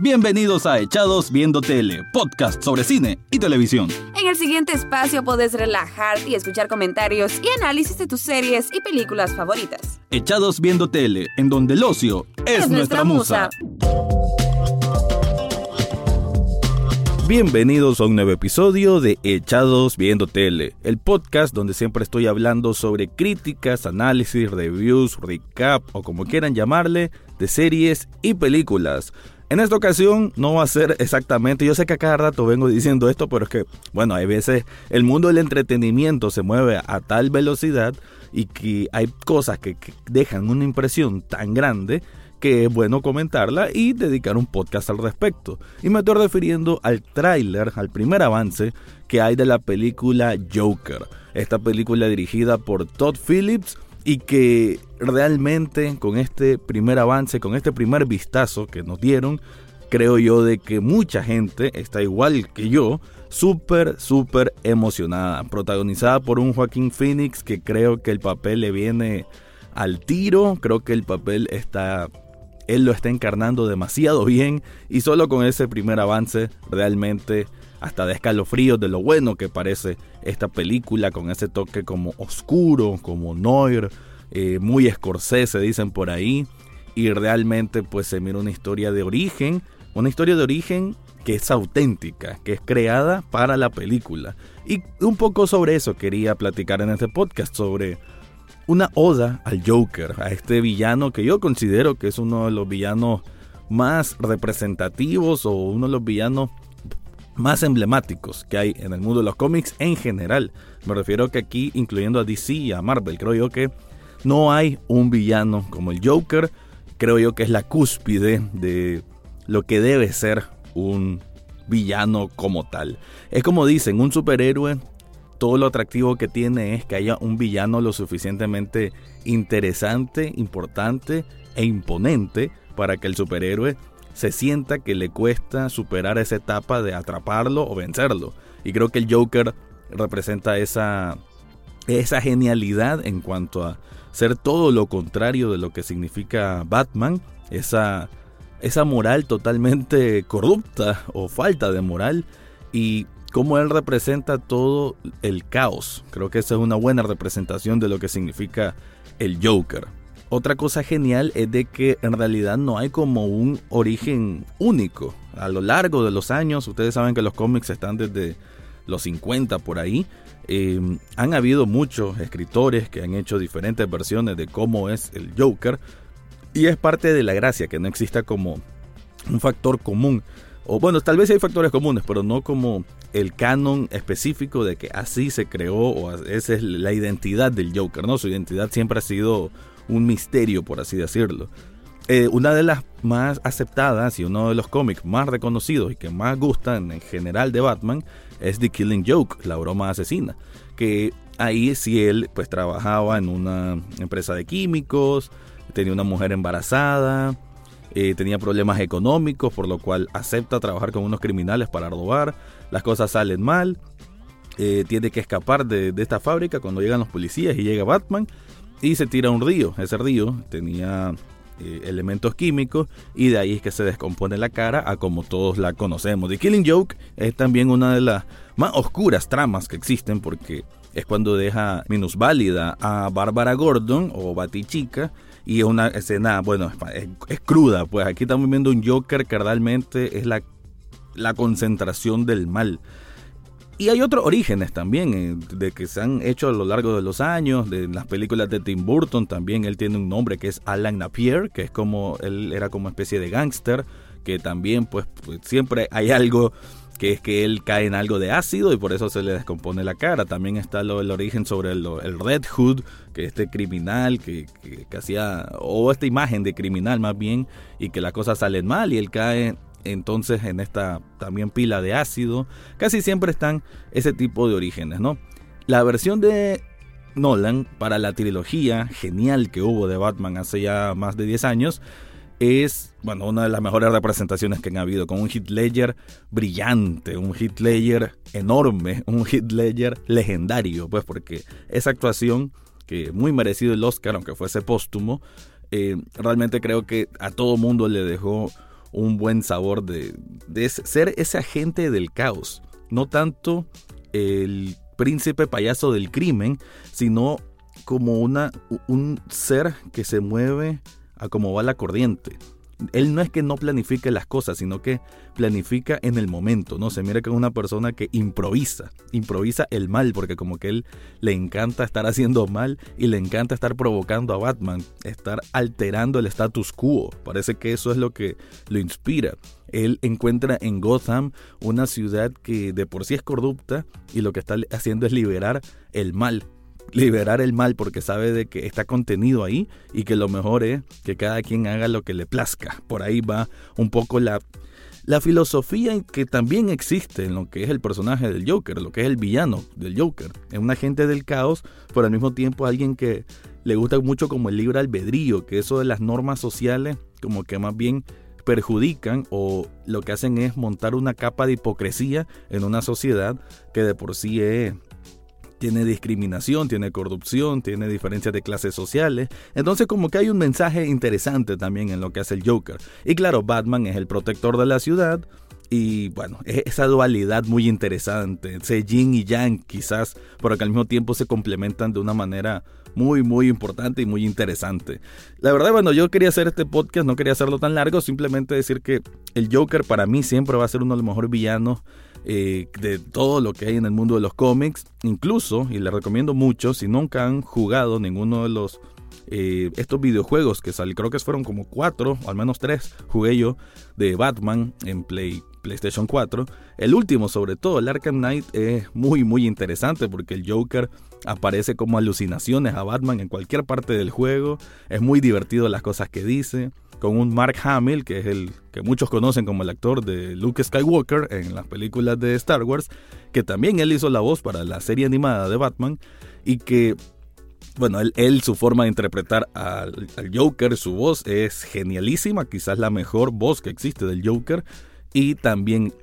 Bienvenidos a Echados Viendo Tele, podcast sobre cine y televisión. En el siguiente espacio podés relajarte y escuchar comentarios y análisis de tus series y películas favoritas. Echados Viendo Tele, en donde el ocio es, nuestra, musa. Bienvenidos a un nuevo episodio de Echados Viendo Tele, el podcast donde siempre estoy hablando sobre críticas, análisis, reviews, recap o como quieran llamarle, de series y películas. En esta ocasión no va a ser exactamente, yo sé que a cada rato vengo diciendo esto, pero es que, bueno, hay veces el mundo del entretenimiento se mueve a tal velocidad y que hay cosas que, dejan una impresión tan grande que es bueno comentarla y dedicar un podcast al respecto. Y me estoy refiriendo al tráiler, al primer avance que hay de la película Joker. Esta película dirigida por Todd Phillips y que realmente con este primer avance, con este primer vistazo que nos dieron, creo yo de que mucha gente está igual que yo, súper, súper emocionada, protagonizada por un Joaquín Phoenix que creo que el papel le viene al tiro, creo que el papel está él lo está encarnando demasiado bien y solo con ese primer avance realmente hasta de escalofríos de lo bueno que parece esta película con ese toque como oscuro, como noir, eh, muy Scorsese dicen por ahí y realmente pues se mira una historia de origen, una historia de origen que es auténtica, que es creada para la película. Y un poco sobre eso quería platicar en este podcast, sobre una oda al Joker, a este villano que yo considero que es uno de los villanos más representativos o uno de los villanos más emblemáticos que hay en el mundo de los cómics en general. Me refiero que aquí, incluyendo a DC y a Marvel, creo yo que no hay un villano como el Joker. Creo yo que es la cúspide de lo que debe ser un villano como tal. Es como dicen, un superhéroe, todo lo atractivo que tiene es que haya un villano lo suficientemente interesante, importante e imponente para que el superhéroe se sienta que le cuesta superar esa etapa de atraparlo o vencerlo. Y creo que el Joker representa esa, esa genialidad en cuanto a ser todo lo contrario de lo que significa Batman, esa, esa moral totalmente corrupta o falta de moral y cómo él representa todo el caos. Creo que esa es una buena representación de lo que significa el Joker. Otra cosa genial es de que en realidad no hay como un origen único. A lo largo de los años, ustedes saben que los cómics están desde los 50 por ahí. Eh, han habido muchos escritores que han hecho diferentes versiones de cómo es el Joker. Y es parte de la gracia que no exista como un factor común. O bueno, tal vez hay factores comunes, pero no como el canon específico de que así se creó o esa es la identidad del Joker, ¿no? Su identidad siempre ha sido un misterio, por así decirlo. Eh, una de las más aceptadas y uno de los cómics más reconocidos y que más gustan en general de Batman es The Killing Joke, la broma asesina, que ahí sí él pues trabajaba en una empresa de químicos, tenía una mujer embarazada, eh, tenía problemas económicos, por lo cual acepta trabajar con unos criminales para robar, las cosas salen mal, eh, tiene que escapar de, de esta fábrica cuando llegan los policías y llega Batman y se tira un río. Ese río tenía eh, elementos químicos y de ahí es que se descompone la cara a como todos la conocemos. The Killing Joke es también una de las más oscuras tramas que existen porque es cuando deja minusválida a Bárbara Gordon o Batichica y es una escena, bueno, es, cruda, pues aquí estamos viendo un Joker que realmente es la, la concentración del mal. Y hay otros orígenes también, eh, de que se han hecho a lo largo de los años, de las películas de Tim Burton también, él tiene un nombre que es Alan Napier, que es como, él era como especie de gángster, que también pues, pues, siempre hay algo que es que él cae en algo de ácido y por eso se le descompone la cara. También está lo, el origen sobre el, Red Hood, que este criminal que, que, que hacía, o esta imagen de criminal más bien, y que las cosas salen mal y él cae entonces en esta también pila de ácido, casi siempre están ese tipo de orígenes, ¿no? La versión de Nolan para la trilogía genial que hubo de Batman hace ya más de 10 años es, bueno, una de las mejores representaciones que han habido, con un Hit Ledger brillante, un Hit enorme, un Hit Ledger legendario, pues porque esa actuación, que muy merecido el Oscar, aunque fuese póstumo, eh, realmente creo que a todo mundo le dejó un buen sabor de, de ser ese agente del caos. No tanto el príncipe payaso del crimen, sino como una, un ser que se mueve a como va la corriente él no es que no planifique las cosas, sino que planifica en el momento, ¿no? Se mira que es una persona que improvisa, improvisa el mal, porque como que él le encanta estar haciendo mal y le encanta estar provocando a Batman, estar alterando el status quo. Parece que eso es lo que lo inspira. Él encuentra en Gotham una ciudad que de por sí es corrupta y lo que está haciendo es liberar el mal liberar el mal porque sabe de que está contenido ahí y que lo mejor es que cada quien haga lo que le plazca. Por ahí va un poco la, la filosofía que también existe en lo que es el personaje del Joker, lo que es el villano del Joker. Es un agente del caos, pero al mismo tiempo alguien que le gusta mucho como el libre albedrío, que eso de las normas sociales como que más bien perjudican o lo que hacen es montar una capa de hipocresía en una sociedad que de por sí es tiene discriminación, tiene corrupción, tiene diferencias de clases sociales. Entonces como que hay un mensaje interesante también en lo que hace el Joker. Y claro, Batman es el protector de la ciudad. Y bueno, es esa dualidad muy interesante, ese yin y yang quizás, pero que al mismo tiempo se complementan de una manera muy, muy importante y muy interesante. La verdad, bueno, yo quería hacer este podcast, no quería hacerlo tan largo, simplemente decir que el Joker para mí siempre va a ser uno de los mejores villanos eh, de todo lo que hay en el mundo de los cómics. Incluso, y les recomiendo mucho, si nunca han jugado ninguno de los eh, estos videojuegos que salieron, creo que fueron como cuatro, o al menos tres, jugué yo de Batman en Play, PlayStation 4. El último, sobre todo, el Arkham Knight, es muy, muy interesante porque el Joker aparece como alucinaciones a Batman en cualquier parte del juego. Es muy divertido las cosas que dice con un Mark Hamill, que es el que muchos conocen como el actor de Luke Skywalker en las películas de Star Wars, que también él hizo la voz para la serie animada de Batman y que bueno, él, su forma de interpretar al, Joker, su voz es genialísima, quizás la mejor voz que existe del Joker. Y también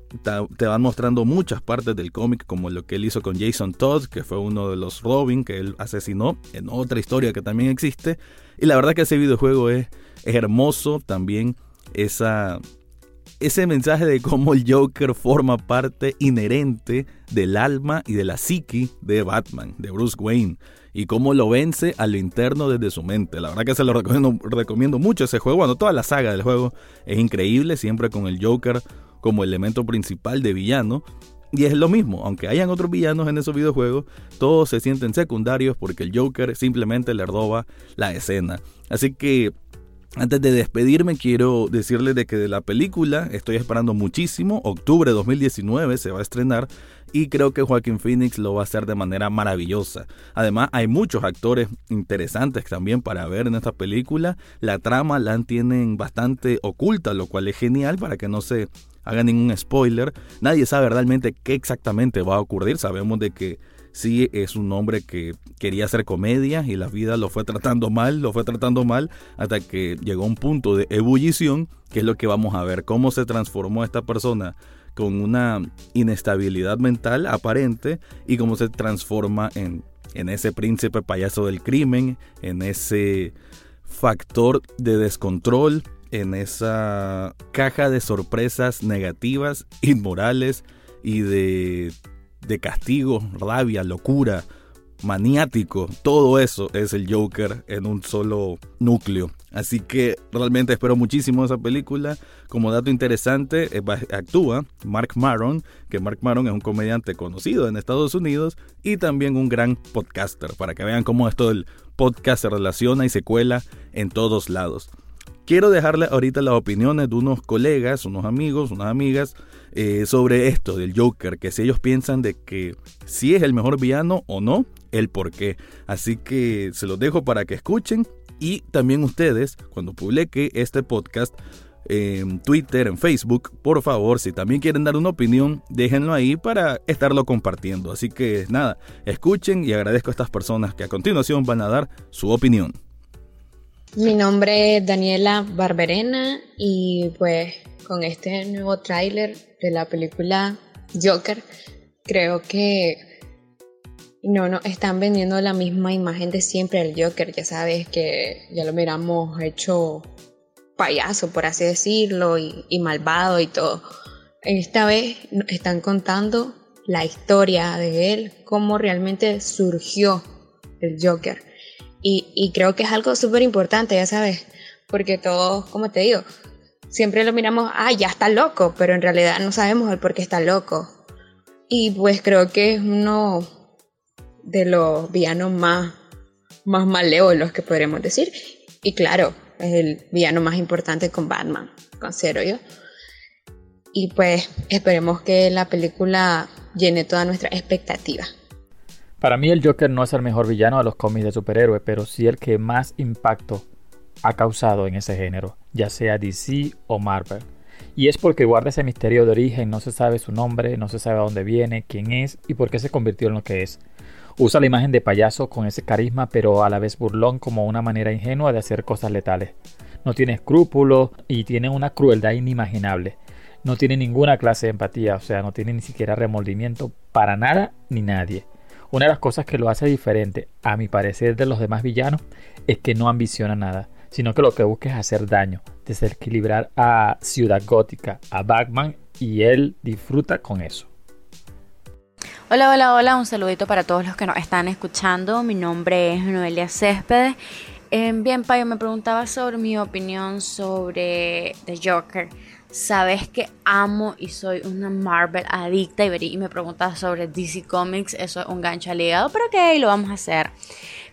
te van mostrando muchas partes del cómic, como lo que él hizo con Jason Todd, que fue uno de los Robin que él asesinó en otra historia que también existe. Y la verdad que ese videojuego es es hermoso también esa, ese mensaje de cómo el Joker forma parte inherente del alma y de la psique de Batman, de Bruce Wayne, y cómo lo vence a lo interno desde su mente. La verdad que se lo recomiendo, recomiendo mucho ese juego. Bueno, toda la saga del juego es increíble, siempre con el Joker como elemento principal de villano. Y es lo mismo, aunque hayan otros villanos en esos videojuegos, todos se sienten secundarios porque el Joker simplemente le roba la escena. Así que antes de despedirme, quiero decirles de que de la película estoy esperando muchísimo. Octubre de 2019 se va a estrenar y creo que Joaquín Phoenix lo va a hacer de manera maravillosa. Además, hay muchos actores interesantes también para ver en esta película. La trama la tienen bastante oculta, lo cual es genial para que no se haga ningún spoiler. Nadie sabe realmente qué exactamente va a ocurrir. Sabemos de que sí es un hombre que quería hacer comedia y la vida lo fue tratando mal, lo fue tratando mal hasta que llegó a un punto de ebullición, que es lo que vamos a ver, cómo se transformó esta persona con una inestabilidad mental aparente y cómo se transforma en, en ese príncipe payaso del crimen, en ese factor de descontrol, en esa caja de sorpresas negativas, inmorales y de de castigo, rabia, locura, maniático, todo eso es el Joker en un solo núcleo. Así que realmente espero muchísimo esa película. Como dato interesante, eh, actúa Mark Maron, que Mark Maron es un comediante conocido en Estados Unidos y también un gran podcaster, para que vean cómo esto del podcast se relaciona y se cuela en todos lados. Quiero dejarle ahorita las opiniones de unos colegas, unos amigos, unas amigas eh, sobre esto del Joker, que si ellos piensan de que si es el mejor villano o no, el por qué. Así que se los dejo para que escuchen y también ustedes, cuando publique este podcast, en Twitter, en Facebook, por favor, si también quieren dar una opinión, déjenlo ahí para estarlo compartiendo. Así que nada, escuchen y agradezco a estas personas que a continuación van a dar su opinión. Mi nombre es Daniela Barberena y pues con este nuevo tráiler de la película Joker, creo que no nos están vendiendo la misma imagen de siempre del Joker. Ya sabes que ya lo miramos hecho payaso, por así decirlo, y, y malvado y todo. Esta vez están contando la historia de él, cómo realmente surgió el Joker. Y, creo que es algo súper importante, ya sabes, porque todos, como te digo, siempre lo miramos, ah, ya está loco, pero en realidad no sabemos el por qué está loco. Y pues creo que es uno de los villanos más, más malévolos que podríamos decir. Y claro, es el villano más importante con Batman, considero yo. Y pues esperemos que la película llene toda nuestra expectativa. Para mí el Joker no es el mejor villano de los cómics de superhéroes, pero sí el que más impacto ha causado en ese género, ya sea DC o Marvel. Y es porque guarda ese misterio de origen, no se sabe su nombre, no se sabe a dónde viene, quién es y por qué se convirtió en lo que es. Usa la imagen de payaso con ese carisma, pero a la vez burlón como una manera ingenua de hacer cosas letales. No tiene escrúpulos y tiene una crueldad inimaginable. No tiene ninguna clase de empatía, o sea, no tiene ni siquiera remordimiento para nada ni nadie. Una de las cosas que lo hace diferente, a mi parecer, de los demás villanos, es que no ambiciona nada, sino que lo que busca es hacer daño, desequilibrar a Ciudad Gótica, a Batman, y él disfruta con eso. Hola, hola, hola, un saludito para todos los que nos están escuchando. Mi nombre es Noelia Céspedes. Eh, bien, Payo, me preguntaba sobre mi opinión sobre The Joker. Sabes que amo y soy una Marvel adicta y, me preguntas sobre DC Comics, eso es un gancho al hígado, pero ok, lo vamos a hacer.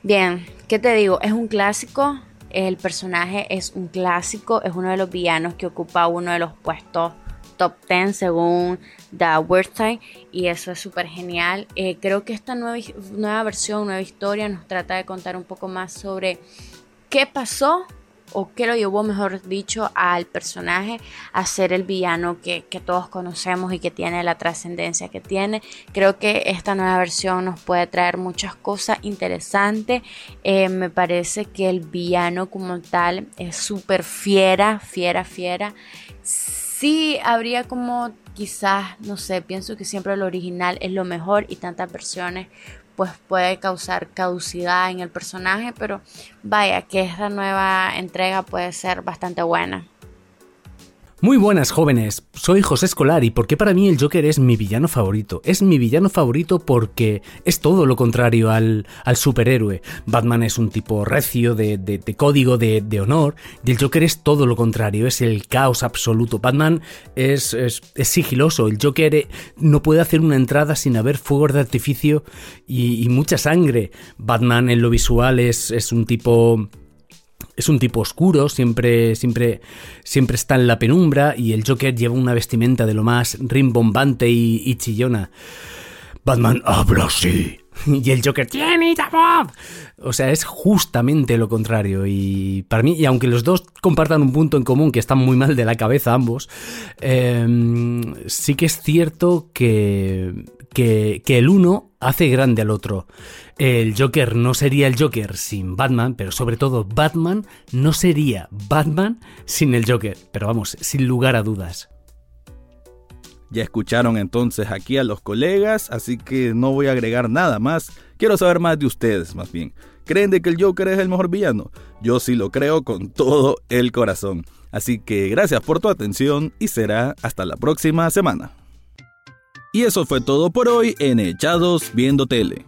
Bien, ¿qué te digo? Es un clásico, el personaje es un clásico, es uno de los villanos que ocupa uno de los puestos top 10 según The Website y eso es súper genial. Eh, creo que esta nueva, nueva versión, nueva historia nos trata de contar un poco más sobre qué pasó o qué lo llevó, mejor dicho, al personaje a ser el villano que, todos conocemos y que tiene la trascendencia que tiene. Creo que esta nueva versión nos puede traer muchas cosas interesantes. Eh, me parece que el villano como tal es súper fiera, fiera, fiera sí habría como quizás, no sé, pienso que siempre el original es lo mejor y tantas versiones pues puede causar caducidad en el personaje, pero vaya que esta nueva entrega puede ser bastante buena. Muy buenas jóvenes, soy José Escolar y porque para mí el Joker es mi villano favorito. Es mi villano favorito porque es todo lo contrario al, superhéroe. Batman es un tipo recio, de, código, de, honor, y el Joker es todo lo contrario, es el caos absoluto. Batman es, sigiloso, el Joker eh, no puede hacer una entrada sin haber fuegos de artificio y, mucha sangre. Batman en lo visual es, es un tipo es un tipo oscuro, siempre, siempre, siempre está en la penumbra y el Joker lleva una vestimenta de lo más rimbombante y, chillona. Batman habla así. Y el Joker tiene voz. O sea, es justamente lo contrario. Y para mí, y aunque los dos compartan un punto en común, que están muy mal de la cabeza ambos, em, sí que es cierto que, que, que el uno hace grande al otro. El Joker no sería el Joker sin Batman, pero sobre todo Batman no sería Batman sin el Joker. Pero vamos, sin lugar a dudas. Ya escucharon entonces aquí a los colegas, así que no voy a agregar nada más. Quiero saber más de ustedes, más bien. ¿Creen de que el Joker es el mejor villano? Yo sí lo creo con todo el corazón. Así que gracias por tu atención y será hasta la próxima semana. Y eso fue todo por hoy en Echados Viendo Tele.